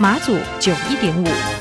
马祖九一点五。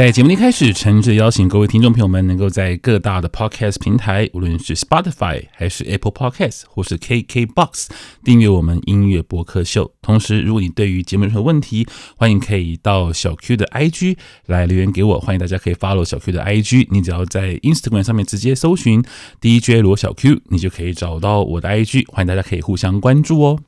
在节目一开始，诚挚邀请各位听众朋友们，能够在各大的 Podcast 平台，无论是 Spotify 还是 Apple Podcast 或是 KKBox，订阅我们音乐播客秀。同时，如果你对于节目有任何问题，欢迎可以到小 Q 的 IG 来留言给我。欢迎大家可以 follow 小 Q 的 IG，你只要在 Instagram 上面直接搜寻 DJ 罗小 Q，你就可以找到我的 IG。欢迎大家可以互相关注哦。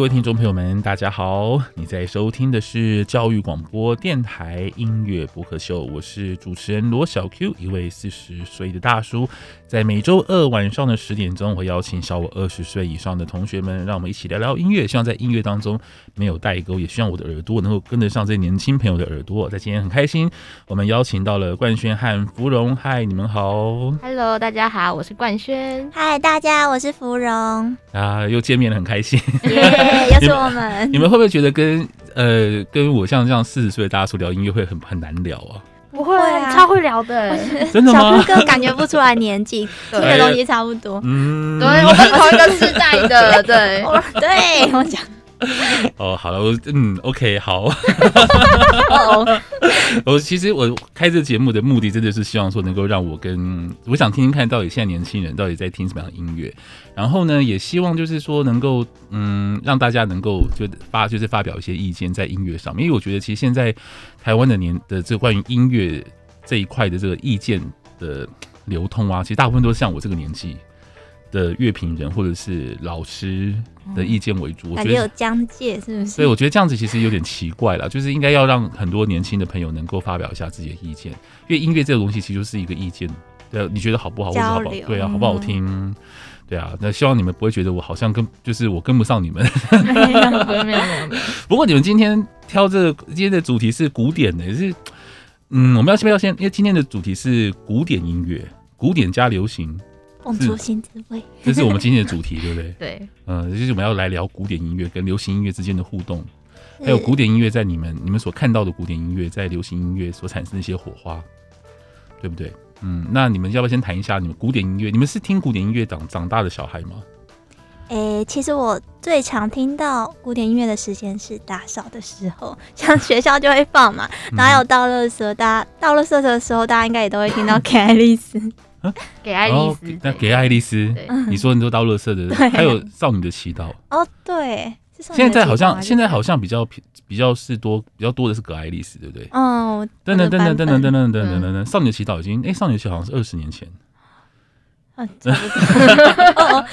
各位听众朋友们，大家好！你在收听的是教育广播电台音乐播客秀，我是主持人罗小 Q，一位四十岁的大叔。在每周二晚上的十点钟，我会邀请小我二十岁以上的同学们，让我们一起聊聊音乐。希望在音乐当中没有代沟，也希望我的耳朵能够跟得上这些年轻朋友的耳朵。在今天很开心，我们邀请到了冠轩和芙蓉。嗨，你们好！Hello，大家好，我是冠轩。嗨，大家，我是芙蓉。啊，又见面了，很开心。Yeah, 又是我们你。们会不会觉得跟呃跟我像这样四十岁的大叔聊音乐会很很难聊啊？不会啊，超会聊的。真的吗？小哥感觉不出来年纪，听的东西差不多。嗯，对，我们同一个时代的，对，对我讲。哦，好了，我嗯，OK，好。我其实我开这节目的目的，真的是希望说能够让我跟我想听听看到底现在年轻人到底在听什么样的音乐，然后呢，也希望就是说能够嗯让大家能够就发就是发表一些意见在音乐上面，因为我觉得其实现在台湾的年的这关于音乐这一块的这个意见的流通啊，其实大部分都是像我这个年纪。的乐评人或者是老师的意见为主，我觉得有疆界是不是？所以我觉得这样子其实有点奇怪了，就是应该要让很多年轻的朋友能够发表一下自己的意见，因为音乐这个东西其实就是一个意见，对，你觉得好不好？或者好不好？对啊，好不好听？对啊，那希望你们不会觉得我好像跟就是我跟不上你们。没有没有没有。不过你们今天挑这个今天的主题是古典的，是嗯，我们要先不要先？因为今天的主题是古典音乐，古典加流行。蹦出新滋味，这是我们今天的主题，对不对？对，嗯，就是我们要来聊古典音乐跟流行音乐之间的互动，还有古典音乐在你们你们所看到的古典音乐在流行音乐所产生的一些火花，对不对？嗯，那你们要不要先谈一下你们古典音乐？你们是听古典音乐长长大的小孩吗？诶、欸，其实我最常听到古典音乐的时间是打扫的时候，像学校就会放嘛，然后还有倒垃圾，大家倒垃圾的时候，大家应该也都会听到给爱丽丝。啊，给爱丽丝，那给爱丽丝，你说你都倒垃圾的，还有少女的祈祷。哦，对，现在好像现在好像比较比较是多比较多的是葛爱丽丝，对不对？哦，等等等等等等等等等等等，少女的祈祷已经，哎，少女的祈祷好像是二十年前。嗯，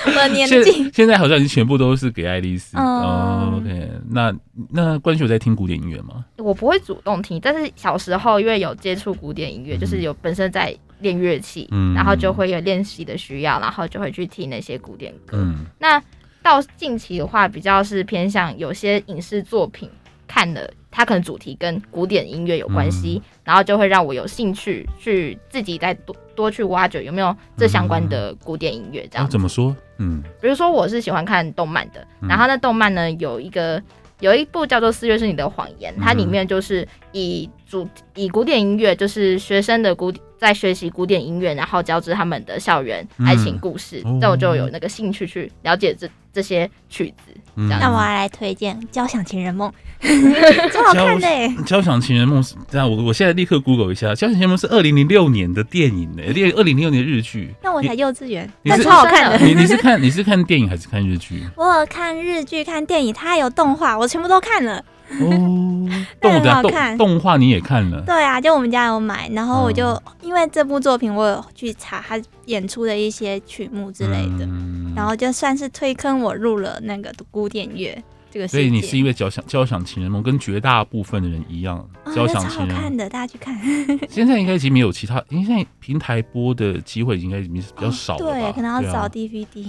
我的年纪现在好像已经全部都是给爱丽丝。哦，OK，那那冠瑄有在听古典音乐吗？我不会主动听，但是小时候因为有接触古典音乐，就是有本身在。练乐器，然后就会有练习的需要，然后就会去听那些古典歌。嗯、那到近期的话，比较是偏向有些影视作品看了，它可能主题跟古典音乐有关系，嗯、然后就会让我有兴趣去自己再多多去挖掘有没有这相关的古典音乐。这样、嗯啊、怎么说？嗯，比如说我是喜欢看动漫的，然后那动漫呢有一个。有一部叫做《四月是你的谎言》，它里面就是以主以古典音乐，就是学生的古在学习古典音乐，然后交织他们的校园爱情故事，这、嗯、我就有那个兴趣去了解这这些曲子。嗯、那我要来推荐《交响情人梦》，超好看的。《交响情人梦》是这样，我我现在立刻 Google 一下，《交响情人梦》是二零零六年的电影呢，二零零六年的日剧。那我才幼稚园，那超好看的。你你是看你是看电影还是看日剧？我有看日剧，看电影，它还有动画，我全部都看了。哦，动的动动画你也看了？对啊，就我们家有买，然后我就、嗯、因为这部作品，我有去查他演出的一些曲目之类的，嗯、然后就算是推坑我入了那个古典乐这个。所以你是因为交响交响情人梦跟绝大部分的人一样，交响情人梦、哦、好看的，大家去看。现在应该已经没有其他，因为现在平台播的机会应该已经比较少了、哦、对，可能要找 DVD。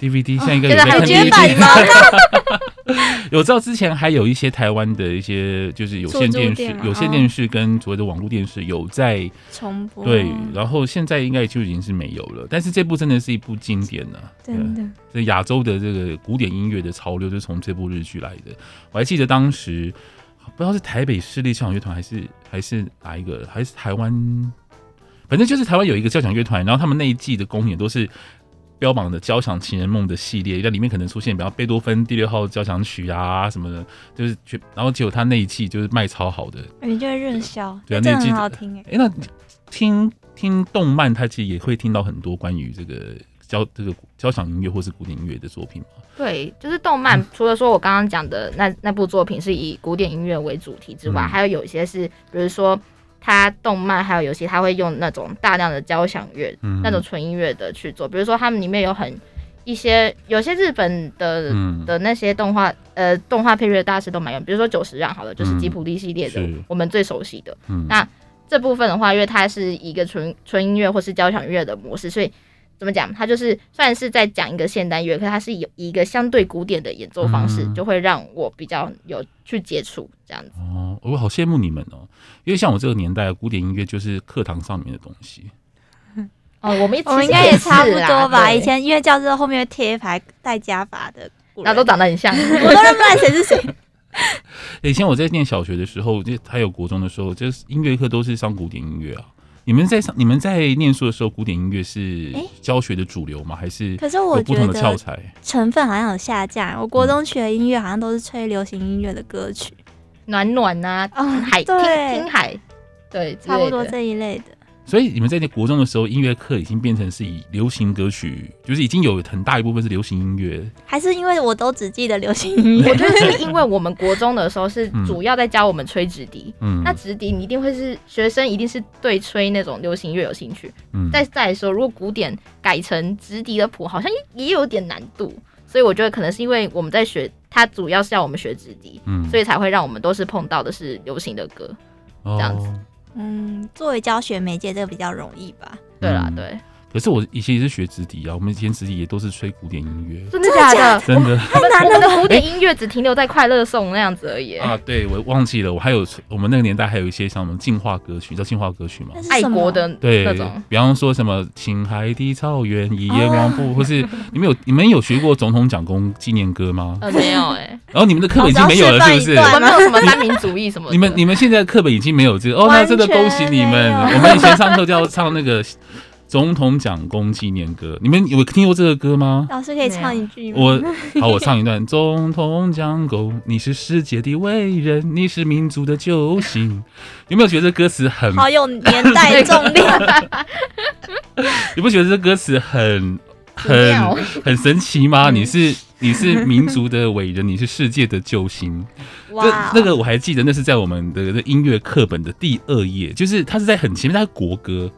DVD 现在应该有在看 DVD 有知道之前还有一些台湾的一些就是有线电视、有线电视跟所谓的网络电视有在重播，对，然后现在应该就已经是没有了。但是这部真的是一部经典呢、啊，真的。这亚洲的这个古典音乐的潮流就是从这部日剧来的。我还记得当时不知道是台北市立交响乐团还是还是哪一个，还是台湾，反正就是台湾有一个交响乐团，然后他们那一季的公演都是。标榜的《交响情人梦》的系列，在里面可能出现，比方贝多芬第六号交响曲啊什么的，就是，然后结果他那一季就是卖超好的，你就会热销，对啊，那一季很好听哎。哎，那听听动漫，他其实也会听到很多关于这个交这个交响音乐或是古典音乐的作品嘛。对，就是动漫，除了说我刚刚讲的那那部作品是以古典音乐为主题之外，嗯、还有有一些是，比如说。他动漫还有游戏，他会用那种大量的交响乐，嗯、那种纯音乐的去做。比如说，他们里面有很一些有些日本的、嗯、的那些动画，呃，动画配乐大师都蛮用。比如说九十让，好了，就是吉普力系列的，我们最熟悉的。嗯、那这部分的话，因为它是一个纯纯音乐或是交响乐的模式，所以。怎么讲？他就是算是在讲一个现代乐，可是他是有一个相对古典的演奏方式，嗯、就会让我比较有去接触这样子。哦，我好羡慕你们哦，因为像我这个年代，古典音乐就是课堂上面的东西。哦，我们我们应该也差不多吧？以前音乐教室后面贴一排戴加法的，那都长得很像，我都认不出来谁是谁。以前我在念小学的时候，就还有国中的时候，就是音乐课都是上古典音乐啊。你们在上，你们在念书的时候，古典音乐是教学的主流吗？还是？可是我觉得成分好像有下降。我国中学的音乐好像都是吹流行音乐的歌曲，暖暖啊，哦、海听听海，对，差不多这一类的。所以你们在那国中的时候，音乐课已经变成是以流行歌曲，就是已经有很大一部分是流行音乐，还是因为我都只记得流行音乐？我觉得是因为我们国中的时候是主要在教我们吹直笛，嗯，那直笛你一定会是学生一定是对吹那种流行乐有兴趣，嗯，再再来说，如果古典改成直笛的谱，好像也也有点难度，所以我觉得可能是因为我们在学，它主要是要我们学直笛，嗯，所以才会让我们都是碰到的是流行的歌，这样子。嗯，作为教学媒介，这个比较容易吧？对啦，对。可是我以前也是学直笛啊，我们以前直笛也都是吹古典音乐，真的假的？真的。太难了，的古典音乐只停留在快乐颂那样子而已。啊，对，我忘记了，我还有我们那个年代还有一些像什么进化歌曲，叫进化歌曲嘛，爱国的对那种，比方说什么青海的草原一叶光布，或是你们有你们有学过总统讲功纪念歌吗？呃没有哎。然后你们的课本已经没有了，是不是？我们没有什么三民主义什么？你们你们现在课本已经没有这个哦，那真的恭喜你们！我们以前上课就要唱那个。总统蒋公纪念歌，你们有听过这个歌吗？老师可以唱一句吗？我好，我唱一段。总统蒋公，你是世界的伟人，你是民族的救星。有没有觉得这歌词很好有年代重量？你不觉得这歌词很很很神奇吗？你是你是民族的伟人，你是世界的救星。哇，那个我还记得，那是在我们的音乐课本的第二页，就是它是在很前面，它是国歌。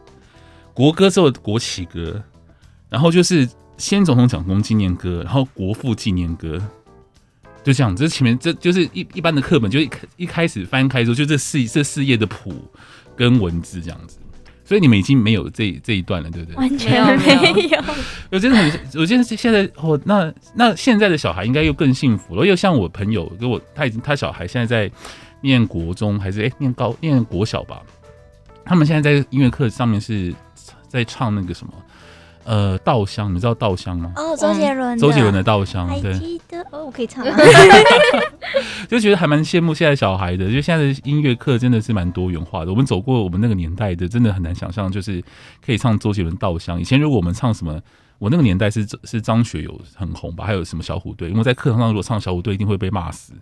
国歌之后国旗歌，然后就是先总统蒋公纪念歌，然后国父纪念歌，就这样。这前面这就是一一般的课本，就一一开始翻开之后，就这四这四页的谱跟文字这样子。所以你们已经没有这这一段了，对不对？完全没有。我真的很，我觉得现在哦，那那现在的小孩应该又更幸福了。又像我朋友跟我，他已经他小孩现在在念国中还是哎念高念国小吧？他们现在在音乐课上面是。在唱那个什么，呃，稻香，你知道稻香吗？哦，周杰伦，周杰伦的稻香，对，对，记得哦，我可以唱吗？就觉得还蛮羡慕现在小孩的，就现在的音乐课真的是蛮多元化的。我们走过我们那个年代的，真的很难想象，就是可以唱周杰伦稻香。以前如果我们唱什么，我那个年代是是张学友很红吧，还有什么小虎队，因为在课堂上如果唱小虎队，一定会被骂死。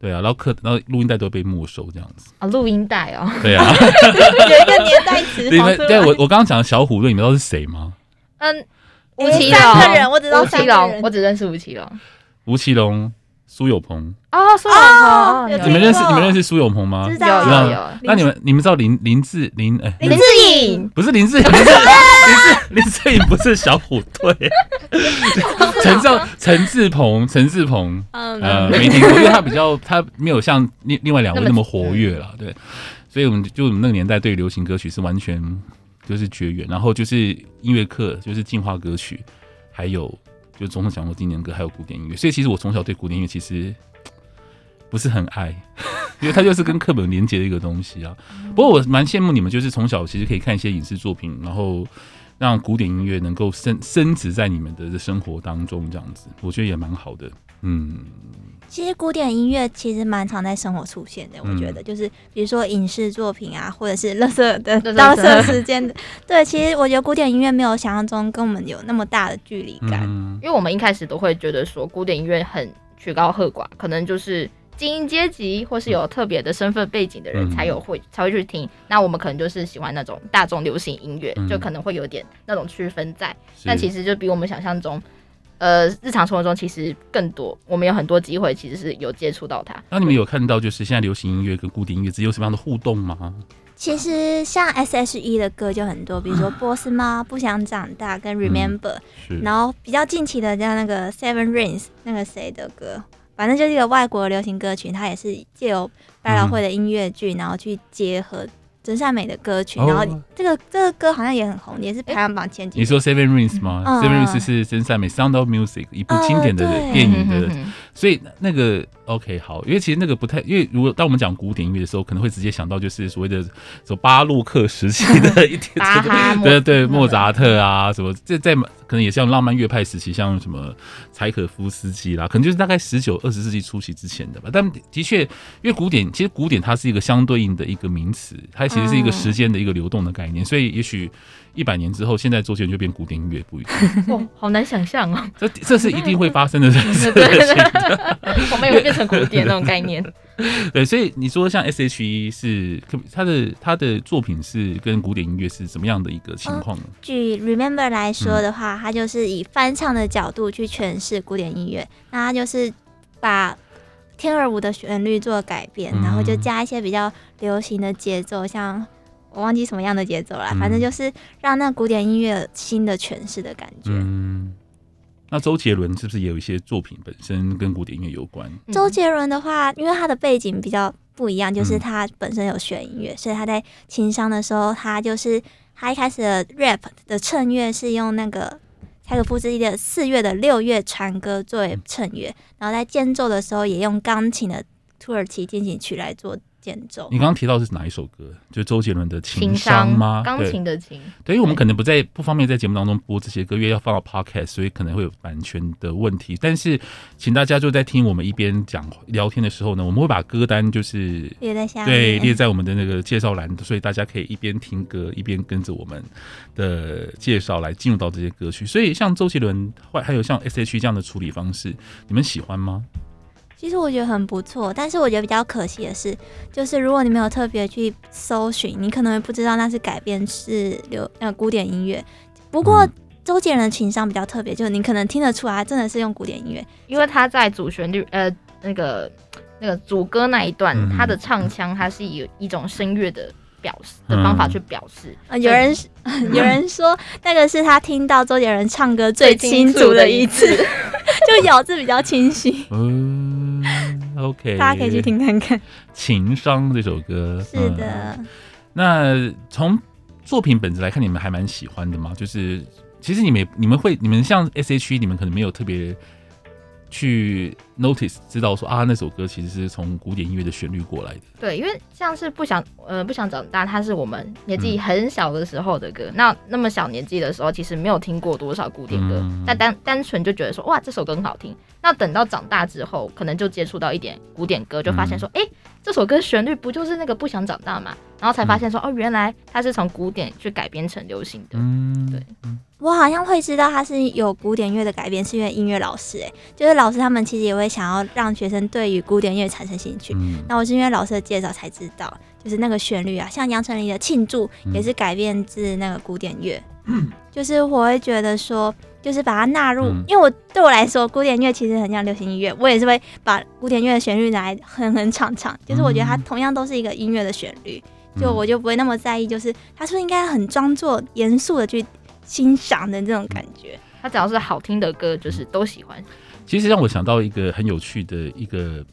哇，对啊，然后课然后录音带都被没收这样子。啊，录音带哦，对啊，有一个年代词。你们对我我刚刚讲的小虎队，你们知道是谁吗？嗯，吴奇隆，我只知道吴奇隆，我只认识吴奇隆。吴奇隆、苏有朋哦，苏有朋，你们认识你们认识苏有朋吗？知道，有有。那你们你们知道林林志林哎，林志颖不是林志颖，林志林志颖不是小虎队。陈志陈志朋陈志朋，呃，没听过，因为他比较他没有像另另外两位那么活跃了，对。所以我们就我们那个年代对流行歌曲是完全。就是绝缘，然后就是音乐课，就是进化歌曲，还有就总是讲过经典歌，还有古典音乐。所以其实我从小对古典音乐其实不是很爱，因为它就是跟课本连接的一个东西啊。不过我蛮羡慕你们，就是从小其实可以看一些影视作品，然后让古典音乐能够升升值在你们的生活当中，这样子，我觉得也蛮好的。嗯。其实古典音乐其实蛮常在生活出现的，我觉得就是比如说影视作品啊，或者是乐色的倒垃圾时间的。对，其实我觉得古典音乐没有想象中跟我们有那么大的距离感，因为我们一开始都会觉得说古典音乐很曲高和寡，可能就是精英阶级或是有特别的身份背景的人才有会才会去听。那我们可能就是喜欢那种大众流行音乐，就可能会有点那种区分在。但其实就比我们想象中。呃，日常生活中其实更多，我们有很多机会，其实是有接触到它。那你们有看到，就是现在流行音乐跟古典音乐之间有什么样的互动吗？其实像 S.H.E 的歌就很多，比如说《波斯猫》、不想长大跟 Remember，、嗯、然后比较近期的像那个 Seven Rings 那个谁的歌，反正就是一个外国流行歌曲，它也是借由百老汇的音乐剧，然后去结合。真善美的歌曲，然后这个这个歌好像也很红，也是排行榜前几。你说 Seven Rings 吗？Seven Rings 是真善美 Sound of Music 一部经典的电影的，所以那个 OK 好，因为其实那个不太，因为如果当我们讲古典音乐的时候，可能会直接想到就是所谓的什么巴洛克时期的 一点，对对，莫扎特啊什么，这在可能也像浪漫乐派时期，像什么柴可夫斯基啦，可能就是大概十九二十世纪初期之前的吧。但的确，因为古典其实古典它是一个相对应的一个名词，它。其实是一个时间的一个流动的概念，所以也许一百年之后，现在周杰伦就变古典音乐不一定。哇，好难想象哦！这这是一定会发生的 事情。我们也会变成古典那种概念。对，所以你说像 S.H.E 是他的他的作品是跟古典音乐是什么样的一个情况呢？据 Remember 来说的话，他就是以翻唱的角度去诠释古典音乐，那他就是把。天鹅舞的旋律做改变，然后就加一些比较流行的节奏，像我忘记什么样的节奏了，反正就是让那古典音乐新的诠释的感觉。嗯，那周杰伦是不是也有一些作品本身跟古典音乐有关？周杰伦的话，因为他的背景比较不一样，就是他本身有学音乐，所以他在情商的时候，他就是他一开始的 rap 的衬乐是用那个。柴可夫斯基的四月的六月船歌作为衬乐，然后在间奏的时候也用钢琴的土耳其进行曲来做间奏。你刚刚提到是哪一首歌？就是周杰伦的《情商》吗？钢琴的琴。对，因为我们可能不在不方便在节目当中播这些歌，因为要放到 Podcast，所以可能会有版权的问题。但是，请大家就在听我们一边讲聊天的时候呢，我们会把歌单就是列在下面，对，列在我们的那个介绍栏，所以大家可以一边听歌一边跟着我们的介绍来进入到这些歌曲。所以，像周杰伦或还有像 S.H.E 这样的处理方式，你们喜欢吗？其实我觉得很不错，但是我觉得比较可惜的是，就是如果你没有特别去搜寻，你可能会不知道那是改编是流呃古典音乐。不过周杰伦的情商比较特别，就是你可能听得出来，真的是用古典音乐，因为他在主旋律呃那个那个主歌那一段，嗯、他的唱腔他是以一种声乐的表示的方法去表示。嗯、有人 有人说那个是他听到周杰伦唱歌最清楚的一次，就咬字比较清晰。嗯 OK，大家可以去听看看《情商》这首歌。是的，嗯、那从作品本质来看，你们还蛮喜欢的吗？就是其实你们你们会你们像 S.H.E，你们可能没有特别去 notice 知道说啊，那首歌其实是从古典音乐的旋律过来的。对，因为像是不想呃不想长大，它是我们年纪很小的时候的歌。嗯、那那么小年纪的时候，其实没有听过多少古典歌，嗯、但单单纯就觉得说哇，这首歌很好听。那等到长大之后，可能就接触到一点古典歌，就发现说，哎、嗯，这首歌旋律不就是那个不想长大嘛？然后才发现说，嗯、哦，原来它是从古典去改编成流行的。嗯，对。我好像会知道它是有古典乐的改编，是因为音乐老师哎、欸，就是老师他们其实也会想要让学生对于古典乐产生兴趣。嗯、那我是因为老师的介绍才知道，就是那个旋律啊，像杨丞琳的《庆祝》也是改编自那个古典乐。嗯，就是我会觉得说，就是把它纳入，嗯、因为我对我来说，古典乐其实很像流行音乐，我也是会把古典乐的旋律拿来哼哼唱唱。就是我觉得它同样都是一个音乐的旋律，就我就不会那么在意，就是它是不是应该很装作严肃的去。欣赏的这种感觉，他只要是好听的歌，就是都喜欢。其实让我想到一个很有趣的一个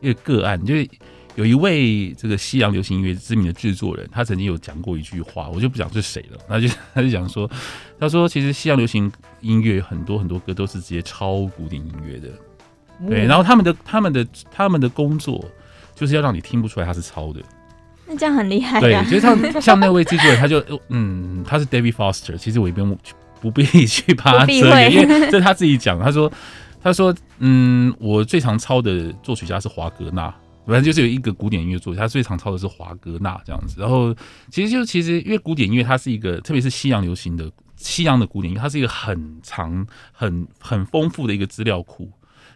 一个个案，就是有一位这个西洋流行音乐知名的制作人，他曾经有讲过一句话，我就不讲是谁了。他就 他就讲说，他说其实西洋流行音乐很多很多歌都是直接抄古典音乐的，对。然后他们的他们的他们的工作就是要让你听不出来他是抄的。那这样很厉害。对，就像像那位制作人，他就 嗯，他是 David Foster，其实我也不用不必去 把他遮掩，因为这是他自己讲。他说，他说，嗯，我最常抄的作曲家是华格纳，反正就是有一个古典音乐作曲，他最常抄的是华格纳这样子。然后，其实就其实因为古典音乐它是一个，特别是西洋流行的西洋的古典音乐，它是一个很长、很很丰富的一个资料库。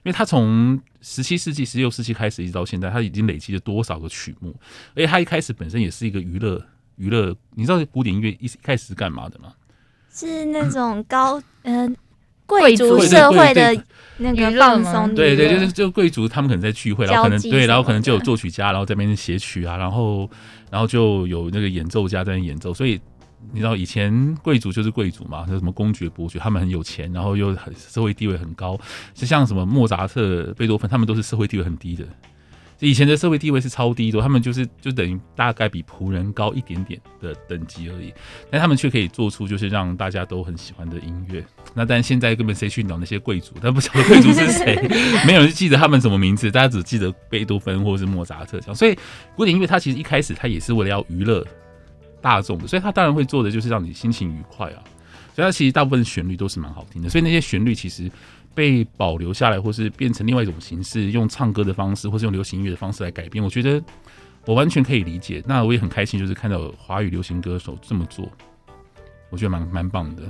因为它从十七世纪、十六世纪开始一直到现在，它已经累积了多少个曲目？而且它一开始本身也是一个娱乐娱乐。你知道古典音乐一开始是干嘛的吗？是那种高嗯贵族社会的那个放松。对对，就是就贵族他们可能在聚会，然后可能对，然后可能就有作曲家，然后在那边写曲啊，然后然后就有那个演奏家在那演奏，所以。你知道以前贵族就是贵族嘛，就什么公爵、伯爵，他们很有钱，然后又很社会地位很高。就像什么莫扎特、贝多芬，他们都是社会地位很低的。以前的社会地位是超低的，他们就是就等于大概比仆人高一点点的等级而已。但他们却可以做出就是让大家都很喜欢的音乐。那但现在根本谁去鸟那些贵族？但不晓得贵族是谁，没有人记得他们什么名字，大家只记得贝多芬或者是莫扎特这样。所以古典音乐它其实一开始它也是为了要娱乐。大众的，所以他当然会做的就是让你心情愉快啊。所以它其实大部分旋律都是蛮好听的，所以那些旋律其实被保留下来，或是变成另外一种形式，用唱歌的方式，或是用流行音乐的方式来改编。我觉得我完全可以理解。那我也很开心，就是看到华语流行歌手这么做，我觉得蛮蛮棒的。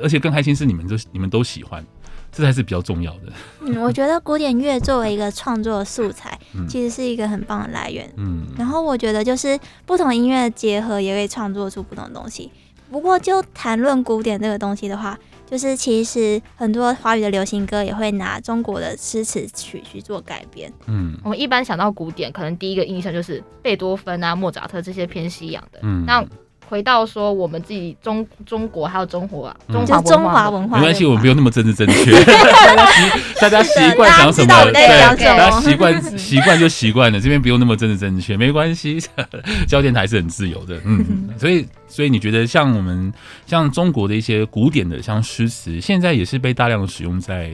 而且更开心是你们都你们都喜欢。这才是比较重要的。嗯，我觉得古典乐作为一个创作素材，其实是一个很棒的来源。嗯，然后我觉得就是不同音乐结合，也可以创作出不同的东西。不过就谈论古典这个东西的话，就是其实很多华语的流行歌也会拿中国的诗词曲去做改编。嗯，我们一般想到古典，可能第一个印象就是贝多芬啊、莫扎特这些偏西洋的。嗯，那。回到说我们自己中中国还有中华啊，中华中华文化，没关系，我们不用那么政治正确。大家习惯讲什么，对，大家习惯习惯就习惯了，这边不用那么政治正确，没关系。教电台是很自由的，嗯，所以所以你觉得像我们像中国的一些古典的像诗词，现在也是被大量的使用在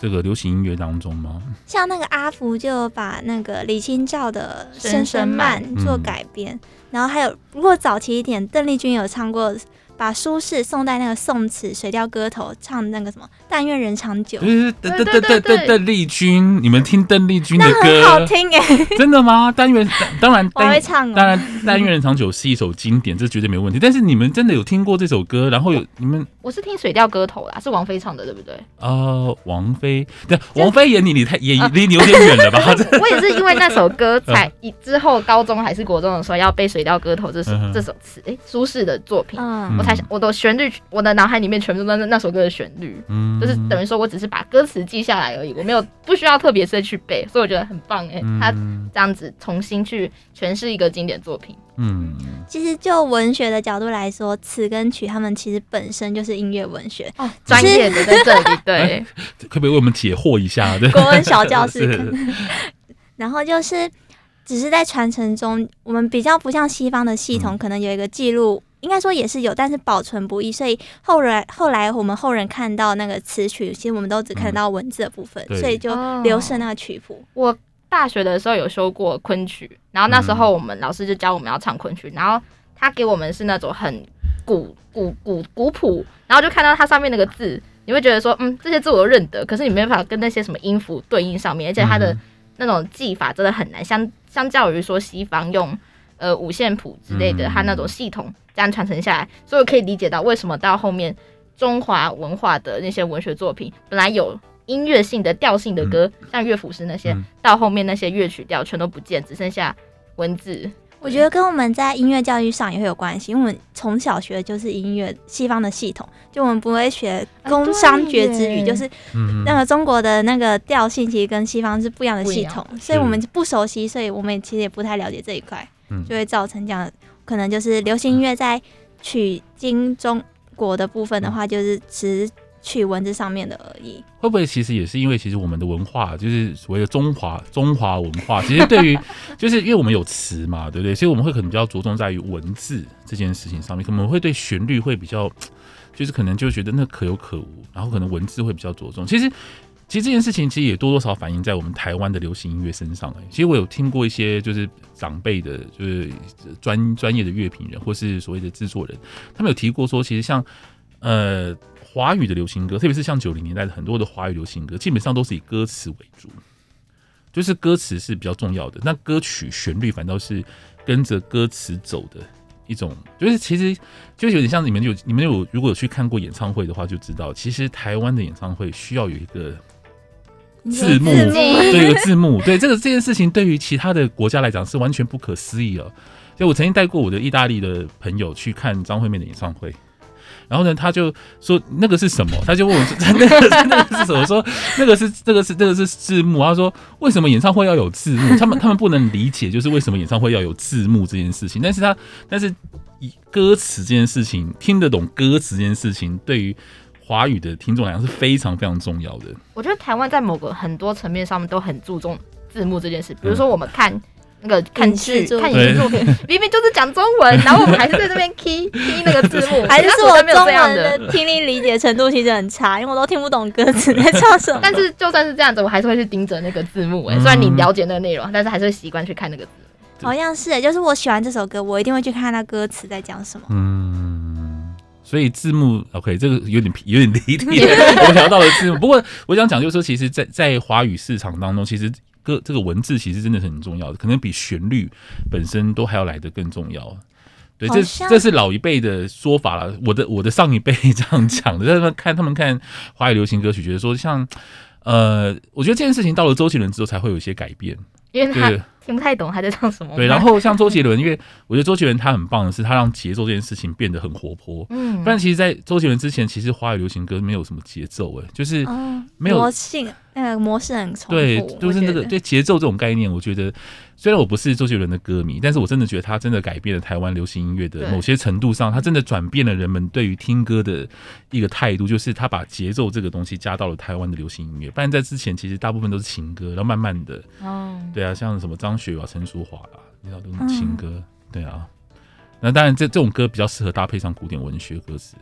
这个流行音乐当中吗？像那个阿福就把那个李清照的《声声慢》做改编。然后还有，如果早期一点，邓丽君有唱过。把苏轼宋代那个宋词《水调歌头》唱那个什么“但愿人长久”，对对对对对邓丽君，你们听邓丽君的歌，好听哎，真的吗？但愿当然，我会唱。当然，但愿人长久是一首经典，这绝对没问题。但是你们真的有听过这首歌？然后有你们，我是听《水调歌头》啦，是王菲唱的，对不对？啊，王菲，对，王菲演你，你太也离你有点远了吧？我也是因为那首歌，才之后高中还是国中的时候要背《水调歌头》这首这首词，哎，苏轼的作品，我才。我的旋律，我的脑海里面全部都是那那首歌的旋律，嗯，就是等于说我只是把歌词记下来而已，我没有不需要特别的去背，所以我觉得很棒哎，嗯、他这样子重新去诠释一个经典作品，嗯，其实就文学的角度来说，词跟曲他们其实本身就是音乐文学哦，专业的在这里，对，可不可以为我们解惑一下？对，国文小教 室，然后就是只是在传承中，我们比较不像西方的系统，嗯、可能有一个记录。应该说也是有，但是保存不易，所以后来后来我们后人看到那个词曲，其实我们都只看到文字的部分，嗯、所以就流失那个曲谱。我大学的时候有修过昆曲，然后那时候我们老师就教我们要唱昆曲，然后他给我们是那种很古古古古谱，然后就看到它上面那个字，你会觉得说，嗯，这些字我都认得，可是你没办法跟那些什么音符对应上面，而且它的那种技法真的很难，相相较于说西方用。呃，五线谱之类的，它那种系统这样传承下来，所以我可以理解到为什么到后面中华文化的那些文学作品，本来有音乐性的调性的歌，像乐府诗那些，到后面那些乐曲调全都不见，只剩下文字。我觉得跟我们在音乐教育上也会有关系，因为我们从小学的就是音乐西方的系统，就我们不会学工商角徵羽，就是那个中国的那个调性其实跟西方是不一样的系统，所以我们不熟悉，所以我们其实也不太了解这一块。就会造成这样，可能就是流行音乐在取经中国的部分的话，就是只取文字上面的而已。会不会其实也是因为其实我们的文化就是所谓的中华中华文化，其实对于 就是因为我们有词嘛，对不对？所以我们会可能比较着重在于文字这件事情上面，可能会对旋律会比较，就是可能就觉得那可有可无，然后可能文字会比较着重。其实。其实这件事情其实也多多少少反映在我们台湾的流行音乐身上。哎，其实我有听过一些就是长辈的，就是专专业的乐评人或是所谓的制作人，他们有提过说，其实像呃华语的流行歌，特别是像九零年代的很多的华语流行歌，基本上都是以歌词为主，就是歌词是比较重要的，那歌曲旋律反倒是跟着歌词走的一种，就是其实就有点像你们有你们有如果有去看过演唱会的话，就知道其实台湾的演唱会需要有一个。字幕，对，有字幕，对这个这件事情，对于其他的国家来讲是完全不可思议了。就我曾经带过我的意大利的朋友去看张惠妹的演唱会，然后呢，他就说那个是什么？他就问我说 那个是那个是什么？说那个是这个是这个是字幕。他说为什么演唱会要有字幕？他们他们不能理解，就是为什么演唱会要有字幕这件事情。但是他但是以歌词这件事情，听得懂歌词这件事情，对于。华语的听众来讲是非常非常重要的。我觉得台湾在某个很多层面上面都很注重字幕这件事。比如说我们看那个看剧、看影视作品，明明就是讲中文，然后我们还是在这边 key key 那个字幕，还是我中文的听力理解程度其实很差，因为我都听不懂歌词在唱什么。但是就算是这样子，我还是会去盯着那个字幕。哎，虽然你了解那个内容，但是还是会习惯去看那个字。好像是，就是我喜欢这首歌，我一定会去看那歌词在讲什么。嗯。所以字幕，OK，这个有点有点离题，我聊到了字幕。不过我想讲，就是说，其实在，在在华语市场当中，其实歌这个文字其实真的是很重要的，可能比旋律本身都还要来得更重要。对，这这是老一辈的说法了。我的我的上一辈这样讲的，他们看他们看华语流行歌曲，觉得说像呃，我觉得这件事情到了周杰伦之后才会有一些改变，因为他。听不太懂他在唱什么。对，然后像周杰伦，因为我觉得周杰伦他很棒的是，他让节奏这件事情变得很活泼。嗯，不然其实，在周杰伦之前，其实华语流行歌没有什么节奏，哎，就是没有魔性，那个模式很重。对，就是那个对节奏这种概念，我觉得。虽然我不是周杰伦的歌迷，但是我真的觉得他真的改变了台湾流行音乐的某些程度上，他真的转变了人们对于听歌的一个态度，就是他把节奏这个东西加到了台湾的流行音乐。不然在之前，其实大部分都是情歌，然后慢慢的，哦，对啊，像什么张学友、啊陈淑樺啊，你知道都是情歌，对啊。那当然，这这种歌比较适合搭配上古典文学歌词。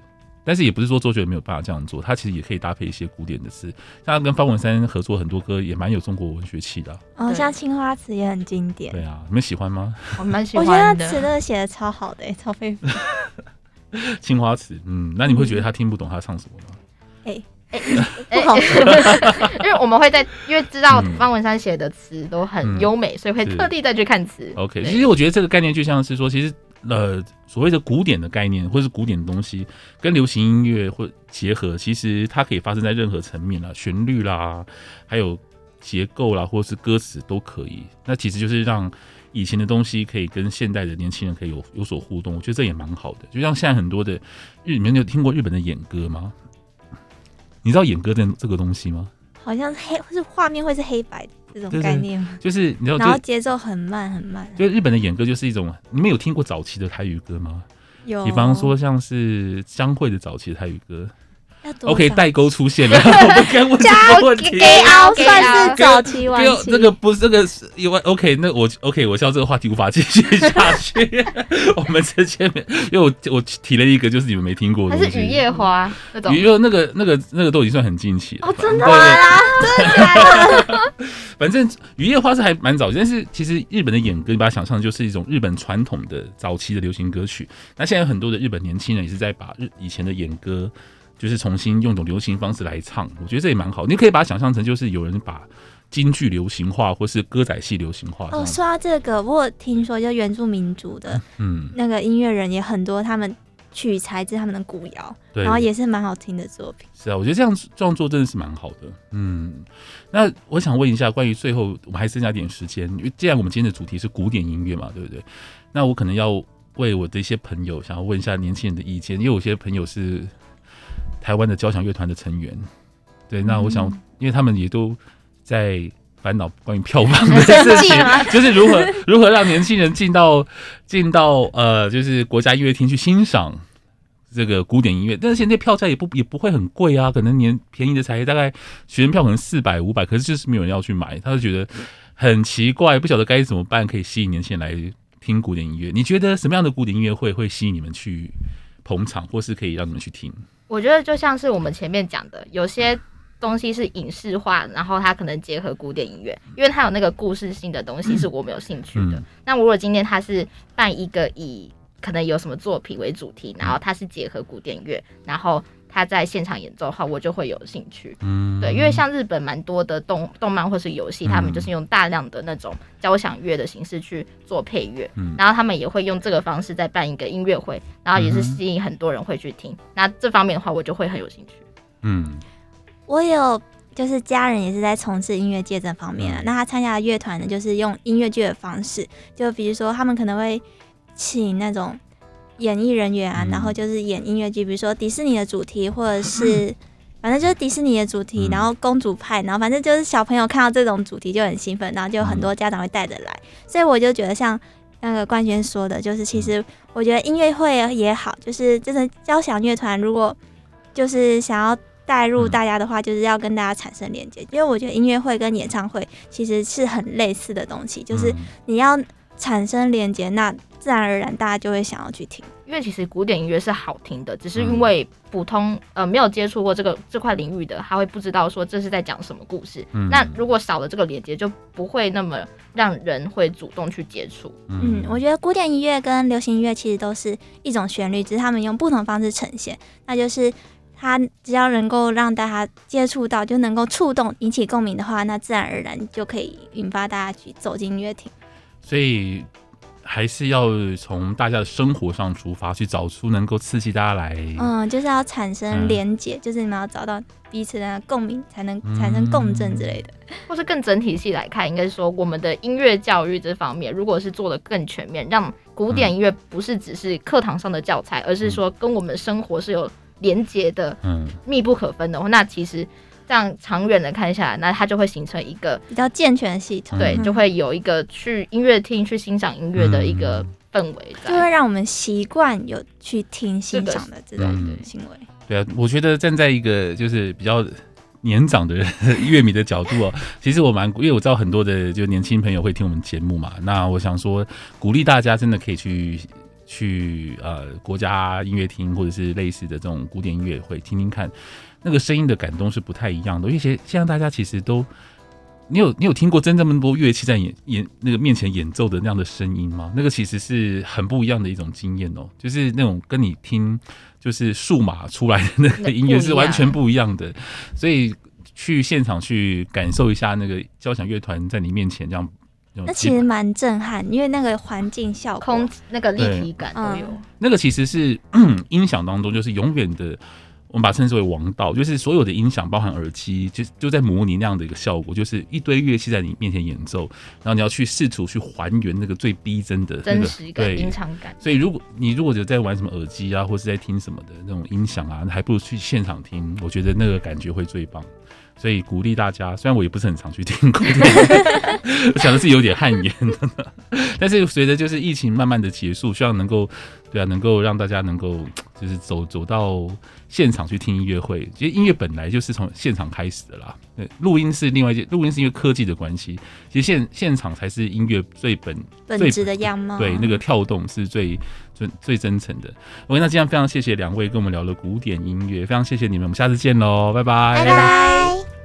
但是也不是说周杰伦没有办法这样做，他其实也可以搭配一些古典的词，像他跟方文山合作很多歌，也蛮有中国文学气的。哦，像《青花瓷》也很经典。对啊，你们喜欢吗？我蛮喜欢的。我觉得他词真的写的超好的，超佩服。青花瓷，嗯，那你会觉得他听不懂他唱什么吗？哎哎哎，不好说，因为我们会在，因为知道方文山写的词都很优美，嗯、所以会特地再去看词。OK，其实我觉得这个概念就像是说，其实。呃，所谓的古典的概念，或是古典的东西，跟流行音乐或结合，其实它可以发生在任何层面啦，旋律啦，还有结构啦，或是歌词都可以。那其实就是让以前的东西可以跟现代的年轻人可以有有所互动，我觉得这也蛮好的。就像现在很多的日，你们有听过日本的演歌吗？你知道演歌这这个东西吗？好像是黑，是画面会是黑白的。这种概念就是你知道，然后节奏很慢很慢。就日本的演歌就是一种，你们有听过早期的台语歌吗？有，比方说像是江蕙的早期的台语歌，OK，代沟出现了，我们该问什么问题？给熬算是早期晚期。这个不是这个是因为 OK，那我 OK，我知道这个话题无法继续下去。我们之前因为我我提了一个，就是你们没听过的东西，还是雨夜花那种？因为那个那个那个都已经算很近期了。哦，真的吗？真的。反正雨夜花是还蛮早，但是其实日本的演歌，你把它想象就是一种日本传统的早期的流行歌曲。那现在有很多的日本年轻人也是在把日以前的演歌。就是重新用一种流行方式来唱，我觉得这也蛮好。你可以把它想象成，就是有人把京剧流行化，或是歌仔戏流行化。哦，说到这个，我听说就原住民族的，嗯，那个音乐人也很多，他们取材自他们的古谣，对然后也是蛮好听的作品。是啊，我觉得这样这样做真的是蛮好的。嗯，那我想问一下，关于最后我们还剩下点时间，因为既然我们今天的主题是古典音乐嘛，对不对？那我可能要为我的一些朋友想要问一下年轻人的意见，因为有些朋友是。台湾的交响乐团的成员，对，那我想，因为他们也都在烦恼关于票房的 事情，就是如何如何让年轻人进到进到呃，就是国家音乐厅去欣赏这个古典音乐。但是现在票价也不也不会很贵啊，可能年便宜的才大概学生票可能四百五百，可是就是没有人要去买，他就觉得很奇怪，不晓得该怎么办可以吸引年轻人来听古典音乐。你觉得什么样的古典音乐会会吸引你们去捧场，或是可以让你们去听？我觉得就像是我们前面讲的，有些东西是影视化，然后它可能结合古典音乐，因为它有那个故事性的东西是我们有兴趣的。嗯、那如果今天它是办一个以可能有什么作品为主题，然后它是结合古典乐，然后。他在现场演奏的话，我就会有兴趣。嗯，对，因为像日本蛮多的动动漫或是游戏，他们就是用大量的那种交响乐的形式去做配乐，嗯，然后他们也会用这个方式再办一个音乐会，然后也是吸引很多人会去听。那这方面的话，我就会很有兴趣。嗯，我有就是家人也是在从事音乐界这方面啊，那他参加的乐团呢，就是用音乐剧的方式，就比如说他们可能会请那种。演艺人员啊，然后就是演音乐剧，比如说迪士尼的主题，或者是反正就是迪士尼的主题，然后公主派，然后反正就是小朋友看到这种主题就很兴奋，然后就很多家长会带着来，所以我就觉得像那个冠军说的，就是其实我觉得音乐会也好，就是这种交响乐团如果就是想要带入大家的话，就是要跟大家产生连接，因为我觉得音乐会跟演唱会其实是很类似的东西，就是你要产生连接，那。自然而然，大家就会想要去听，因为其实古典音乐是好听的，只是因为普通呃没有接触过这个这块领域的，他会不知道说这是在讲什么故事。嗯、那如果少了这个连接，就不会那么让人会主动去接触。嗯，我觉得古典音乐跟流行音乐其实都是一种旋律，只是他们用不同方式呈现。那就是它只要能够让大家接触到，就能够触动、引起共鸣的话，那自然而然就可以引发大家去走进音乐厅。所以。还是要从大家的生活上出发，去找出能够刺激大家来。嗯，就是要产生连结，嗯、就是你们要找到彼此的共鸣，才能产生共振之类的。或是更整体系来看，应该是说我们的音乐教育这方面，如果是做的更全面，让古典音乐不是只是课堂上的教材，嗯、而是说跟我们生活是有连结的，嗯，密不可分的话，那其实。这样长远的看下来，那它就会形成一个比较健全的系统，对，就会有一个去音乐厅去欣赏音乐的一个氛围，就会让我们习惯有去听欣赏的这种行为。对啊，我觉得站在一个就是比较年长的乐迷的角度哦，其实我蛮，因为我知道很多的就年轻朋友会听我们节目嘛，那我想说鼓励大家真的可以去去呃国家音乐厅或者是类似的这种古典音乐会听听看。那个声音的感动是不太一样的，因为现在大家其实都，你有你有听过真正那么多乐器在演演那个面前演奏的那样的声音吗？那个其实是很不一样的一种经验哦，就是那种跟你听就是数码出来的那个音乐是完全不一样的，所以去现场去感受一下那个交响乐团在你面前这样，那其实蛮震撼，因为那个环境效果、空那个立体感都有。嗯、那个其实是 音响当中就是永远的。我们把它称之为王道，就是所有的音响，包含耳机，就就在模拟那样的一个效果，就是一堆乐器在你面前演奏，然后你要去试图去还原那个最逼真的、那个、真实感、临场感。所以，如果你如果有在玩什么耳机啊，或是在听什么的那种音响啊，还不如去现场听，我觉得那个感觉会最棒。所以鼓励大家，虽然我也不是很常去听古典，我想的是有点汗颜，但是随着就是疫情慢慢的结束，希望能够对啊，能够让大家能够 就是走走到现场去听音乐会。其实音乐本来就是从现场开始的啦。对，录音是另外一件，录音是因为科技的关系。其实现现场才是音乐最本本质的样貌。对，那个跳动是最最最真诚的。OK，那今天非常谢谢两位跟我们聊了古典音乐，非常谢谢你们，我们下次见喽，拜拜，拜拜。